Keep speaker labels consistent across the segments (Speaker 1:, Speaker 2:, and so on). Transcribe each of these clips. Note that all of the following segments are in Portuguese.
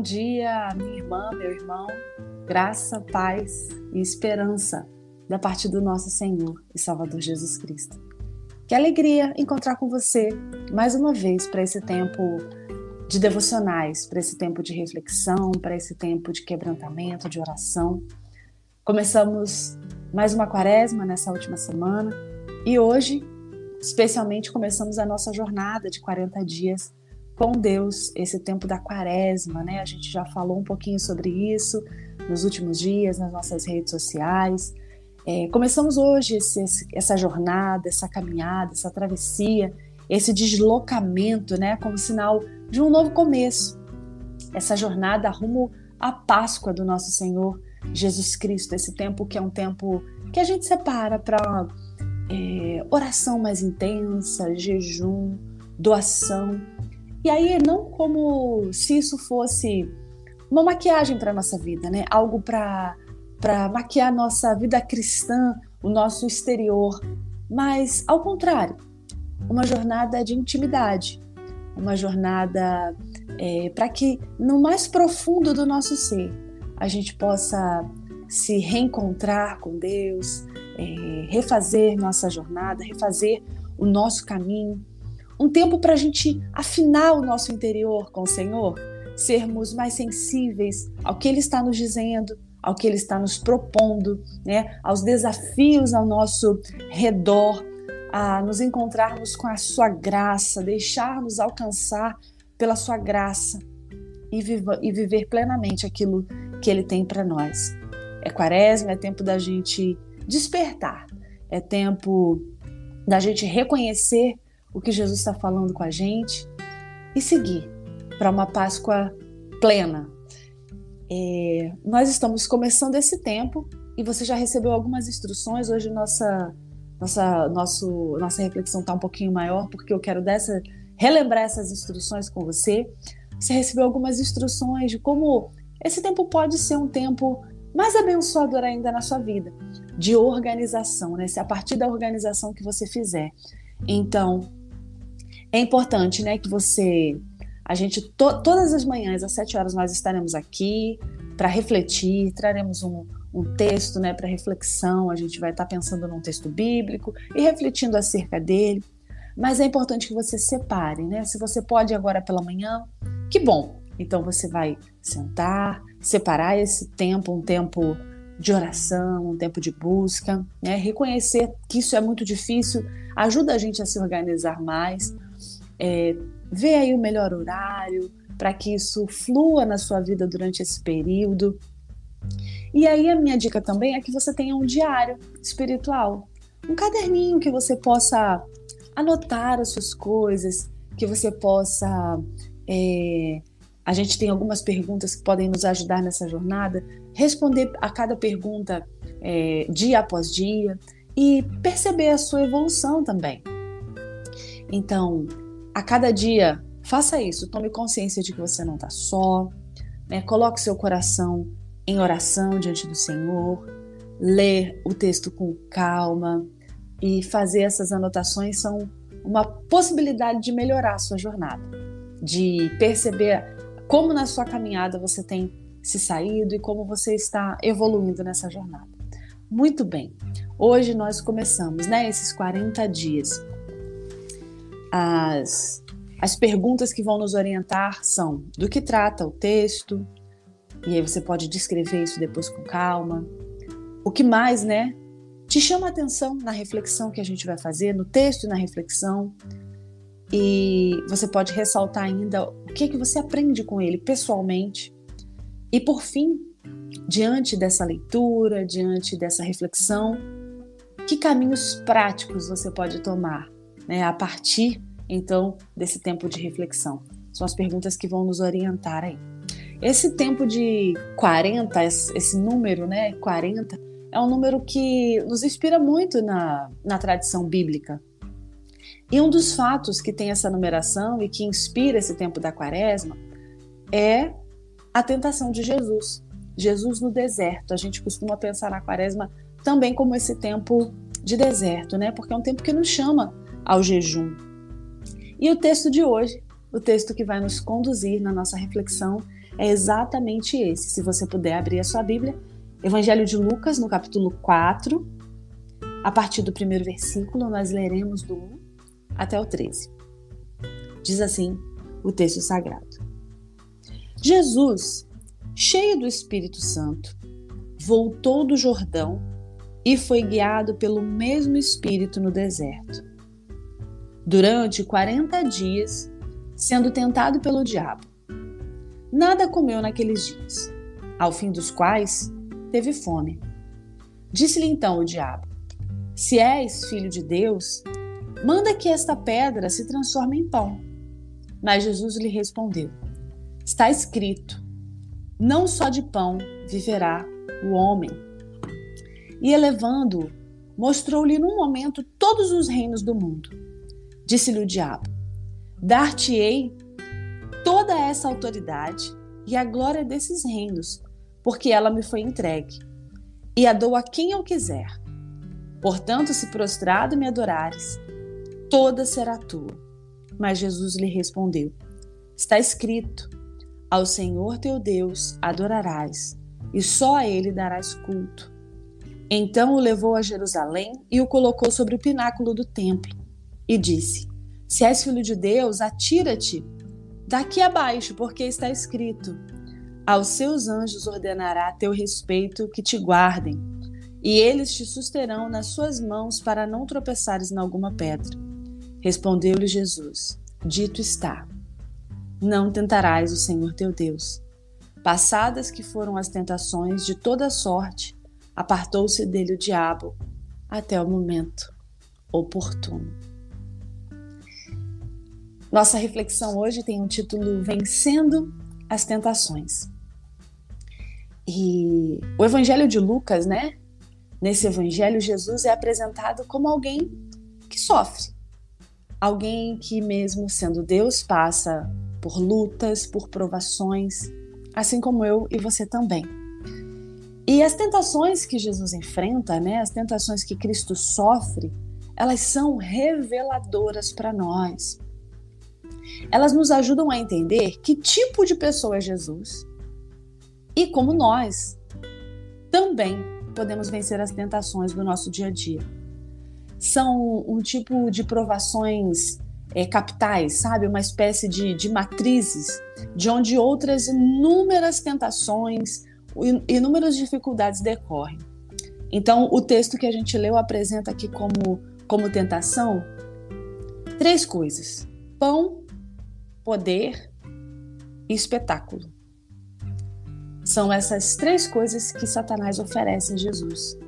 Speaker 1: Bom dia, minha irmã, meu irmão. Graça, paz e esperança da parte do nosso Senhor e Salvador Jesus Cristo. Que alegria encontrar com você mais uma vez para esse tempo de devocionais, para esse tempo de reflexão, para esse tempo de quebrantamento, de oração. Começamos mais uma quaresma nessa última semana e hoje, especialmente, começamos a nossa jornada de 40 dias com Deus, esse tempo da quaresma, né? A gente já falou um pouquinho sobre isso nos últimos dias, nas nossas redes sociais. É, começamos hoje esse, essa jornada, essa caminhada, essa travessia, esse deslocamento, né? Como sinal de um novo começo. Essa jornada rumo à Páscoa do nosso Senhor Jesus Cristo, esse tempo que é um tempo que a gente separa para é, oração mais intensa, jejum, doação e aí, não como se isso fosse uma maquiagem para nossa vida, né? Algo para maquiar nossa vida cristã, o nosso exterior, mas ao contrário, uma jornada de intimidade, uma jornada é, para que no mais profundo do nosso ser a gente possa se reencontrar com Deus, é, refazer nossa jornada, refazer o nosso caminho, um tempo para a gente afinar o nosso interior com o Senhor, sermos mais sensíveis ao que Ele está nos dizendo, ao que Ele está nos propondo, né? aos desafios ao nosso redor, a nos encontrarmos com a Sua graça, deixar-nos alcançar pela Sua graça e, viva, e viver plenamente aquilo que Ele tem para nós. É quaresma, é tempo da gente despertar, é tempo da gente reconhecer o que Jesus está falando com a gente e seguir para uma Páscoa plena. É, nós estamos começando esse tempo e você já recebeu algumas instruções. Hoje nossa nossa nosso, nossa reflexão está um pouquinho maior porque eu quero dessa relembrar essas instruções com você. Você recebeu algumas instruções de como esse tempo pode ser um tempo mais abençoador ainda na sua vida, de organização, né? Se a partir da organização que você fizer. Então, é importante, né, que você. A gente, to, todas as manhãs, às sete horas, nós estaremos aqui para refletir, traremos um, um texto né, para reflexão, a gente vai estar tá pensando num texto bíblico e refletindo acerca dele. Mas é importante que você separe, né? Se você pode agora pela manhã, que bom! Então você vai sentar, separar esse tempo, um tempo de oração, um tempo de busca, né? Reconhecer que isso é muito difícil ajuda a gente a se organizar mais é, ver aí o melhor horário para que isso flua na sua vida durante esse período. E aí a minha dica também é que você tenha um diário espiritual, um caderninho que você possa anotar as suas coisas, que você possa é, a gente tem algumas perguntas que podem nos ajudar nessa jornada, responder a cada pergunta é, dia após dia e perceber a sua evolução também. Então, a cada dia, faça isso. Tome consciência de que você não está só. Né? Coloque seu coração em oração diante do Senhor. Ler o texto com calma e fazer essas anotações são uma possibilidade de melhorar a sua jornada, de perceber como na sua caminhada você tem se saído e como você está evoluindo nessa jornada. Muito bem. Hoje nós começamos, né, esses 40 dias as, as perguntas que vão nos orientar são do que trata o texto, e aí você pode descrever isso depois com calma. O que mais, né? Te chama a atenção na reflexão que a gente vai fazer, no texto e na reflexão. E você pode ressaltar ainda o que, é que você aprende com ele pessoalmente. E por fim, diante dessa leitura, diante dessa reflexão, que caminhos práticos você pode tomar né, a partir então desse tempo de reflexão. São as perguntas que vão nos orientar aí. Esse tempo de 40, esse número, né, 40, é um número que nos inspira muito na, na tradição bíblica. E um dos fatos que tem essa numeração e que inspira esse tempo da quaresma é a tentação de Jesus. Jesus no deserto. A gente costuma pensar na quaresma também como esse tempo de deserto, né? Porque é um tempo que nos chama ao jejum. E o texto de hoje, o texto que vai nos conduzir na nossa reflexão, é exatamente esse. Se você puder abrir a sua Bíblia, Evangelho de Lucas, no capítulo 4, a partir do primeiro versículo, nós leremos do 1 até o 13. Diz assim o texto sagrado: Jesus, cheio do Espírito Santo, voltou do Jordão e foi guiado pelo mesmo Espírito no deserto. Durante 40 dias, sendo tentado pelo diabo. Nada comeu naqueles dias, ao fim dos quais teve fome. Disse-lhe então o diabo: Se és filho de Deus, manda que esta pedra se transforme em pão. Mas Jesus lhe respondeu: Está escrito: Não só de pão viverá o homem. E elevando-o, mostrou-lhe num momento todos os reinos do mundo. Disse-lhe o diabo: Dar-te-ei toda essa autoridade e a glória desses reinos, porque ela me foi entregue, e a dou a quem eu quiser. Portanto, se prostrado me adorares, toda será tua. Mas Jesus lhe respondeu: Está escrito: Ao Senhor teu Deus adorarás, e só a ele darás culto. Então o levou a Jerusalém e o colocou sobre o pináculo do templo, e disse: Se és filho de Deus, atira-te daqui abaixo, porque está escrito: Aos seus anjos ordenará a teu respeito que te guardem, e eles te susterão nas suas mãos para não tropeçares em alguma pedra. Respondeu-lhe Jesus: Dito está: Não tentarás o Senhor teu Deus. Passadas que foram as tentações de toda sorte, apartou-se dele o diabo até o momento oportuno. Nossa reflexão hoje tem um título Vencendo as Tentações. E o Evangelho de Lucas, né? Nesse Evangelho, Jesus é apresentado como alguém que sofre, alguém que, mesmo sendo Deus, passa por lutas, por provações, assim como eu e você também. E as tentações que Jesus enfrenta, né, as tentações que Cristo sofre, elas são reveladoras para nós. Elas nos ajudam a entender que tipo de pessoa é Jesus e como nós também podemos vencer as tentações do nosso dia a dia. São um tipo de provações é, capitais, sabe? Uma espécie de, de matrizes, de onde outras inúmeras tentações, inúmeras dificuldades decorrem. Então, o texto que a gente leu apresenta aqui como, como tentação três coisas: pão, poder e espetáculo. São essas três coisas que Satanás oferece a Jesus.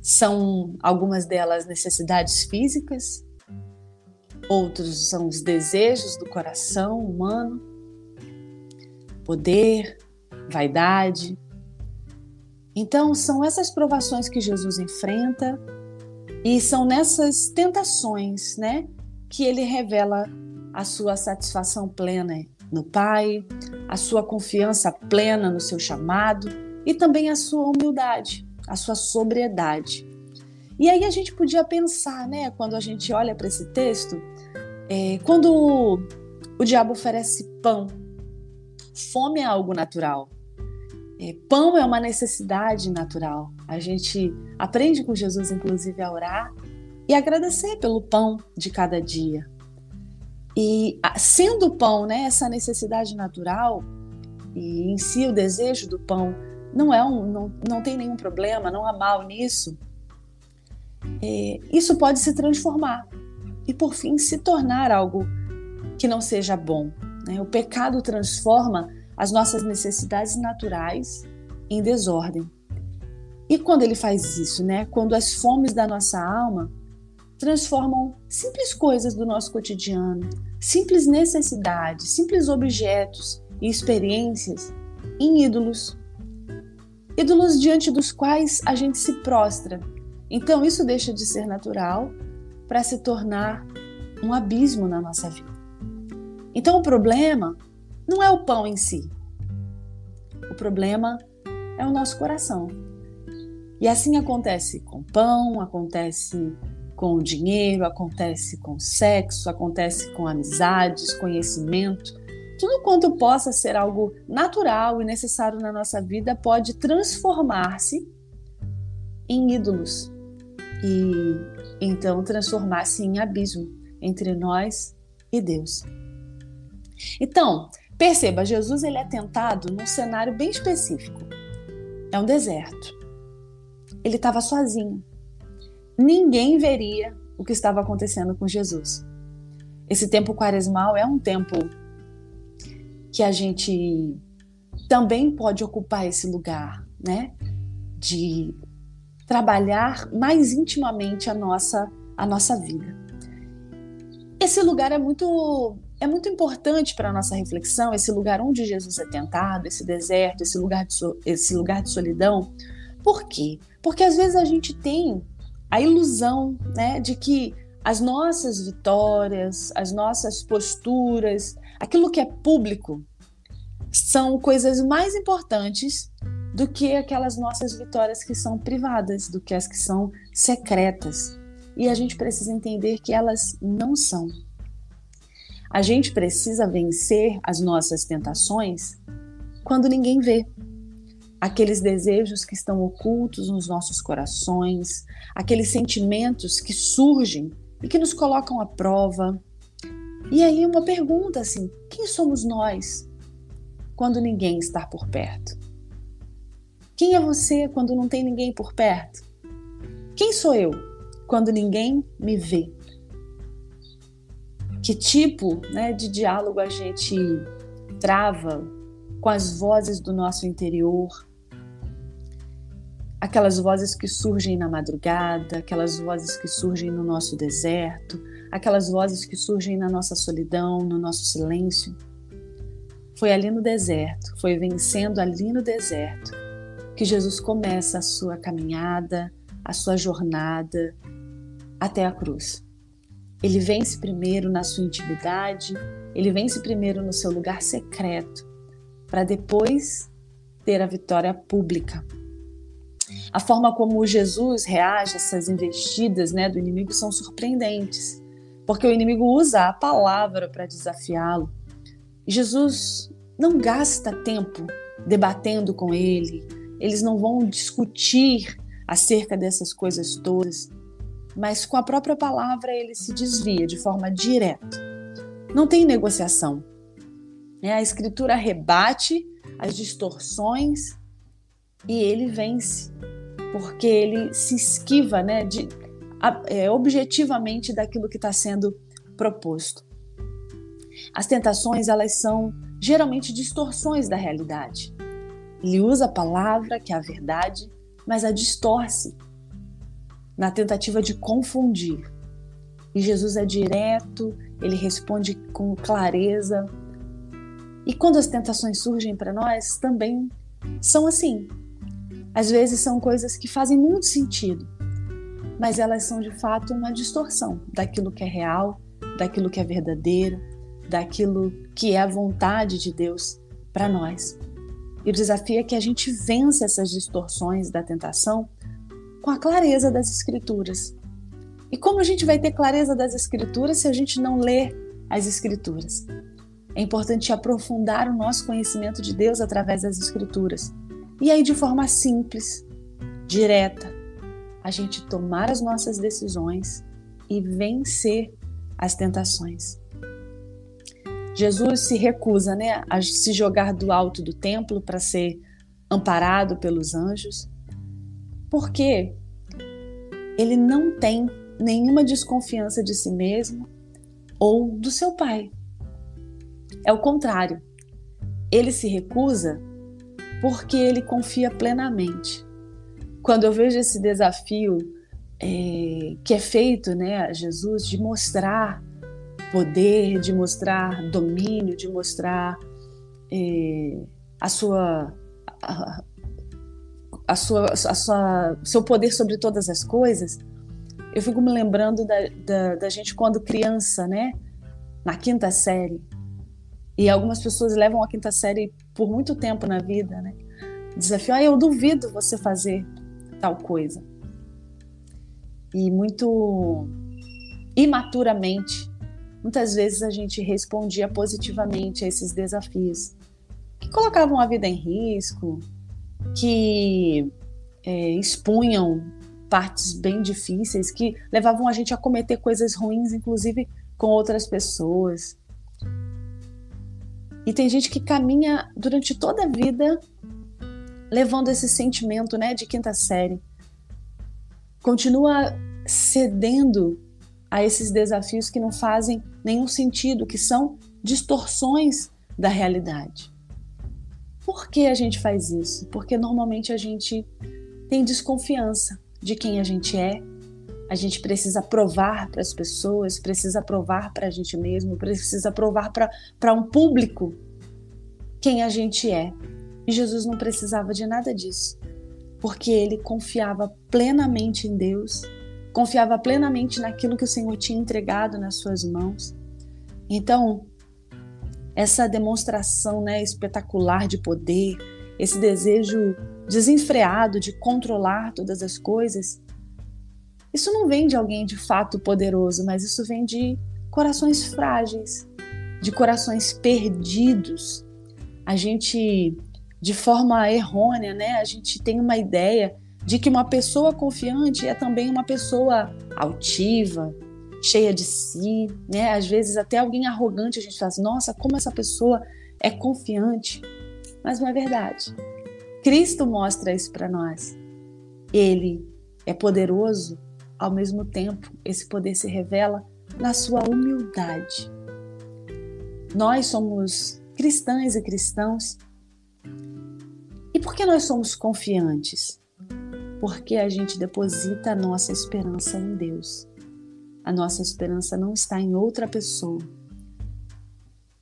Speaker 1: São algumas delas necessidades físicas, outros são os desejos do coração humano, poder, vaidade. Então, são essas provações que Jesus enfrenta e são nessas tentações, né, que ele revela a sua satisfação plena no Pai, a sua confiança plena no seu chamado e também a sua humildade, a sua sobriedade. E aí a gente podia pensar, né, quando a gente olha para esse texto, é, quando o, o diabo oferece pão, fome é algo natural. É, pão é uma necessidade natural. A gente aprende com Jesus, inclusive, a orar e agradecer pelo pão de cada dia. E sendo o pão né, essa necessidade natural, e em si o desejo do pão não é um, não, não tem nenhum problema, não há mal nisso, é, isso pode se transformar e por fim se tornar algo que não seja bom. Né? O pecado transforma as nossas necessidades naturais em desordem. E quando ele faz isso, né? Quando as fomes da nossa alma transformam simples coisas do nosso cotidiano, simples necessidades, simples objetos e experiências em ídolos. Ídolos diante dos quais a gente se prostra. Então isso deixa de ser natural para se tornar um abismo na nossa vida. Então o problema não é o pão em si. O problema é o nosso coração. E assim acontece com pão, acontece com o dinheiro, acontece com sexo, acontece com amizades, conhecimento. tudo quanto possa ser algo natural e necessário na nossa vida pode transformar-se em ídolos e então transformar-se em abismo entre nós e Deus. Então, perceba, Jesus ele é tentado num cenário bem específico. É um deserto. Ele estava sozinho. Ninguém veria o que estava acontecendo com Jesus. Esse tempo quaresmal é um tempo que a gente também pode ocupar esse lugar, né? De trabalhar mais intimamente a nossa a nossa vida. Esse lugar é muito é muito importante para a nossa reflexão, esse lugar onde Jesus é tentado, esse deserto, esse lugar de, esse lugar de solidão. Por quê? Porque às vezes a gente tem a ilusão né, de que as nossas vitórias, as nossas posturas, aquilo que é público, são coisas mais importantes do que aquelas nossas vitórias que são privadas, do que as que são secretas. E a gente precisa entender que elas não são. A gente precisa vencer as nossas tentações quando ninguém vê. Aqueles desejos que estão ocultos nos nossos corações, aqueles sentimentos que surgem e que nos colocam à prova. E aí uma pergunta assim: quem somos nós quando ninguém está por perto? Quem é você quando não tem ninguém por perto? Quem sou eu quando ninguém me vê? que tipo né, de diálogo a gente trava com as vozes do nosso interior, aquelas vozes que surgem na madrugada, aquelas vozes que surgem no nosso deserto, aquelas vozes que surgem na nossa solidão, no nosso silêncio. Foi ali no deserto, foi vencendo ali no deserto que Jesus começa a sua caminhada, a sua jornada até a cruz. Ele vence primeiro na sua intimidade, ele vence primeiro no seu lugar secreto, para depois ter a vitória pública. A forma como Jesus reage a essas investidas né, do inimigo são surpreendentes, porque o inimigo usa a palavra para desafiá-lo. Jesus não gasta tempo debatendo com ele, eles não vão discutir acerca dessas coisas todas mas com a própria palavra ele se desvia de forma direta. Não tem negociação. É, a escritura rebate as distorções e ele vence, porque ele se esquiva né, de, é, objetivamente daquilo que está sendo proposto. As tentações elas são geralmente distorções da realidade. Ele usa a palavra, que é a verdade, mas a distorce na tentativa de confundir. E Jesus é direto, ele responde com clareza. E quando as tentações surgem para nós, também são assim. Às vezes são coisas que fazem muito sentido, mas elas são de fato uma distorção daquilo que é real, daquilo que é verdadeiro, daquilo que é a vontade de Deus para nós. E o desafio é que a gente vença essas distorções da tentação com a clareza das Escrituras. E como a gente vai ter clareza das Escrituras se a gente não lê as Escrituras? É importante aprofundar o nosso conhecimento de Deus através das Escrituras. E aí, de forma simples, direta, a gente tomar as nossas decisões e vencer as tentações. Jesus se recusa né, a se jogar do alto do templo para ser amparado pelos anjos porque ele não tem nenhuma desconfiança de si mesmo ou do seu pai. É o contrário. Ele se recusa porque ele confia plenamente. Quando eu vejo esse desafio é, que é feito né, a Jesus de mostrar poder, de mostrar domínio, de mostrar é, a sua a, a sua, a sua, seu poder sobre todas as coisas, eu fico me lembrando da, da, da, gente quando criança, né? Na quinta série. E algumas pessoas levam a quinta série por muito tempo na vida, né? Desafio, ah, eu duvido você fazer tal coisa. E muito imaturamente muitas vezes a gente respondia positivamente a esses desafios que colocavam a vida em risco, que é, expunham partes bem difíceis, que levavam a gente a cometer coisas ruins, inclusive com outras pessoas. E tem gente que caminha durante toda a vida levando esse sentimento né, de quinta série. Continua cedendo a esses desafios que não fazem nenhum sentido, que são distorções da realidade. Por que a gente faz isso? Porque normalmente a gente tem desconfiança de quem a gente é, a gente precisa provar para as pessoas, precisa provar para a gente mesmo, precisa provar para um público quem a gente é. E Jesus não precisava de nada disso, porque ele confiava plenamente em Deus, confiava plenamente naquilo que o Senhor tinha entregado nas suas mãos. Então, essa demonstração né, espetacular de poder, esse desejo desenfreado de controlar todas as coisas, isso não vem de alguém de fato poderoso, mas isso vem de corações frágeis, de corações perdidos. A gente, de forma errônea, né, a gente tem uma ideia de que uma pessoa confiante é também uma pessoa altiva, cheia de si, né? Às vezes até alguém arrogante a gente fala assim, nossa, como essa pessoa é confiante. Mas não é verdade. Cristo mostra isso para nós. Ele é poderoso, ao mesmo tempo, esse poder se revela na sua humildade. Nós somos cristãs e cristãos. E por que nós somos confiantes? Porque a gente deposita a nossa esperança em Deus. A nossa esperança não está em outra pessoa.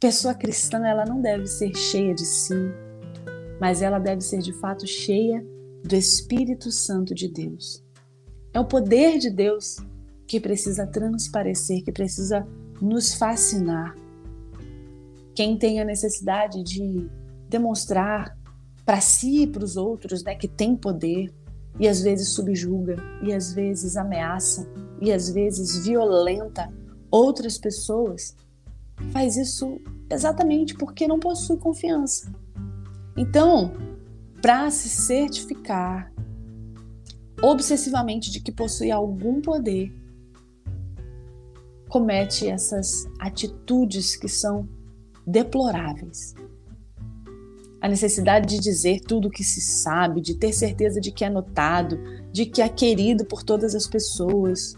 Speaker 1: Pessoa cristã, ela não deve ser cheia de si, mas ela deve ser de fato cheia do Espírito Santo de Deus. É o poder de Deus que precisa transparecer, que precisa nos fascinar. Quem tem a necessidade de demonstrar para si e para os outros né, que tem poder, e às vezes subjuga, e às vezes ameaça, e às vezes violenta outras pessoas, faz isso exatamente porque não possui confiança. Então, para se certificar obsessivamente de que possui algum poder, comete essas atitudes que são deploráveis. A necessidade de dizer tudo o que se sabe, de ter certeza de que é notado, de que é querido por todas as pessoas,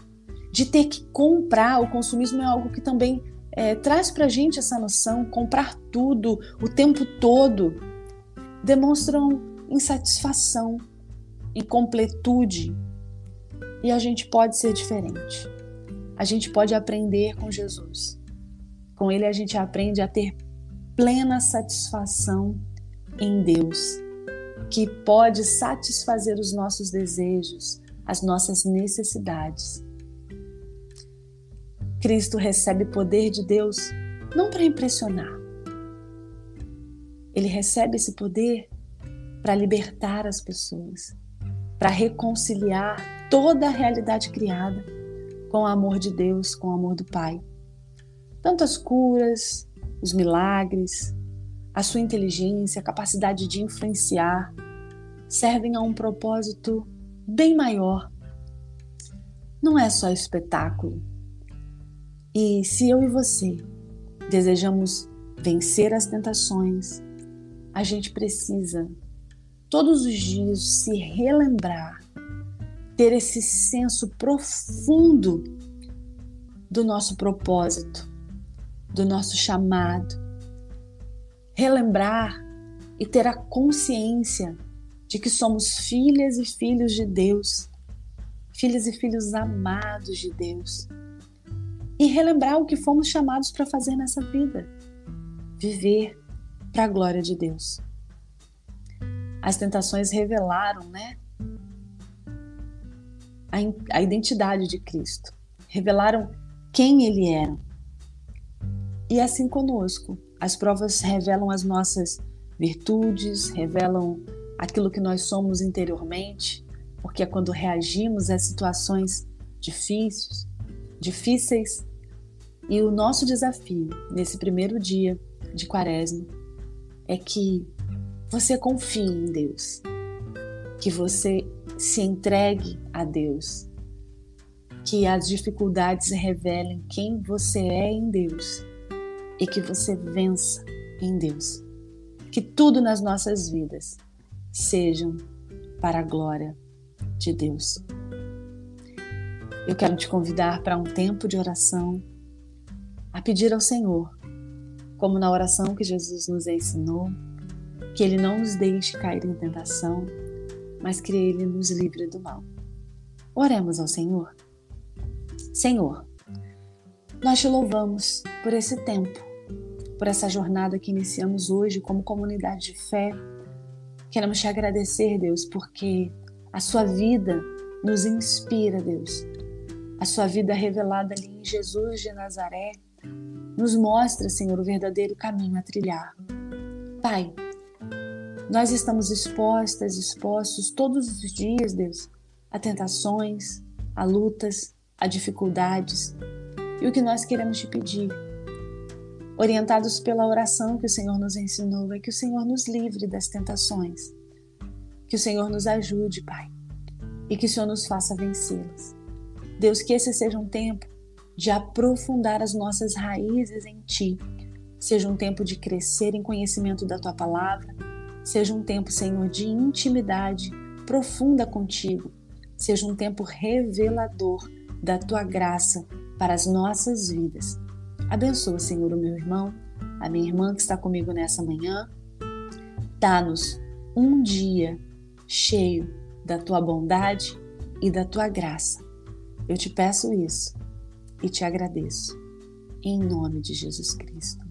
Speaker 1: de ter que comprar. O consumismo é algo que também é, traz para gente essa noção: comprar tudo o tempo todo demonstram insatisfação, incompletude. E a gente pode ser diferente. A gente pode aprender com Jesus. Com Ele a gente aprende a ter plena satisfação em Deus, que pode satisfazer os nossos desejos, as nossas necessidades. Cristo recebe poder de Deus não para impressionar, ele recebe esse poder para libertar as pessoas, para reconciliar toda a realidade criada com o amor de Deus, com o amor do Pai. Tanto as curas, os milagres, a sua inteligência, a capacidade de influenciar, servem a um propósito bem maior. Não é só espetáculo. E se eu e você desejamos vencer as tentações, a gente precisa todos os dias se relembrar, ter esse senso profundo do nosso propósito, do nosso chamado, relembrar e ter a consciência de que somos filhas e filhos de Deus, filhas e filhos amados de Deus, e relembrar o que fomos chamados para fazer nessa vida: viver para a glória de Deus. As tentações revelaram, né, a, a identidade de Cristo, revelaram quem Ele era. E assim conosco, as provas revelam as nossas virtudes, revelam aquilo que nós somos interiormente, porque é quando reagimos a situações difíceis, difíceis, E o nosso desafio nesse primeiro dia de Quaresma é que você confie em Deus, que você se entregue a Deus, que as dificuldades revelem quem você é em Deus e que você vença em Deus. Que tudo nas nossas vidas sejam para a glória de Deus. Eu quero te convidar para um tempo de oração, a pedir ao Senhor, como na oração que Jesus nos ensinou, que Ele não nos deixe cair em tentação, mas que Ele nos livre do mal. Oremos ao Senhor. Senhor, nós te louvamos por esse tempo, por essa jornada que iniciamos hoje como comunidade de fé. Queremos te agradecer, Deus, porque a sua vida nos inspira, Deus. A sua vida revelada ali em Jesus de Nazaré nos mostra, Senhor, o verdadeiro caminho a trilhar. Pai, nós estamos expostas, expostos todos os dias, Deus, a tentações, a lutas, a dificuldades. E o que nós queremos te pedir, orientados pela oração que o Senhor nos ensinou, é que o Senhor nos livre das tentações. Que o Senhor nos ajude, Pai, e que o Senhor nos faça vencê-las. Deus, que esse seja um tempo de aprofundar as nossas raízes em Ti, seja um tempo de crescer em conhecimento da Tua palavra, seja um tempo, Senhor, de intimidade profunda contigo, seja um tempo revelador da tua graça para as nossas vidas. Abençoa, Senhor, o meu irmão, a minha irmã que está comigo nessa manhã. Dá-nos um dia cheio da tua bondade e da tua graça. Eu te peço isso e te agradeço. Em nome de Jesus Cristo.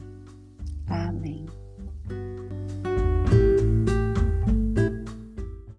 Speaker 1: Amém.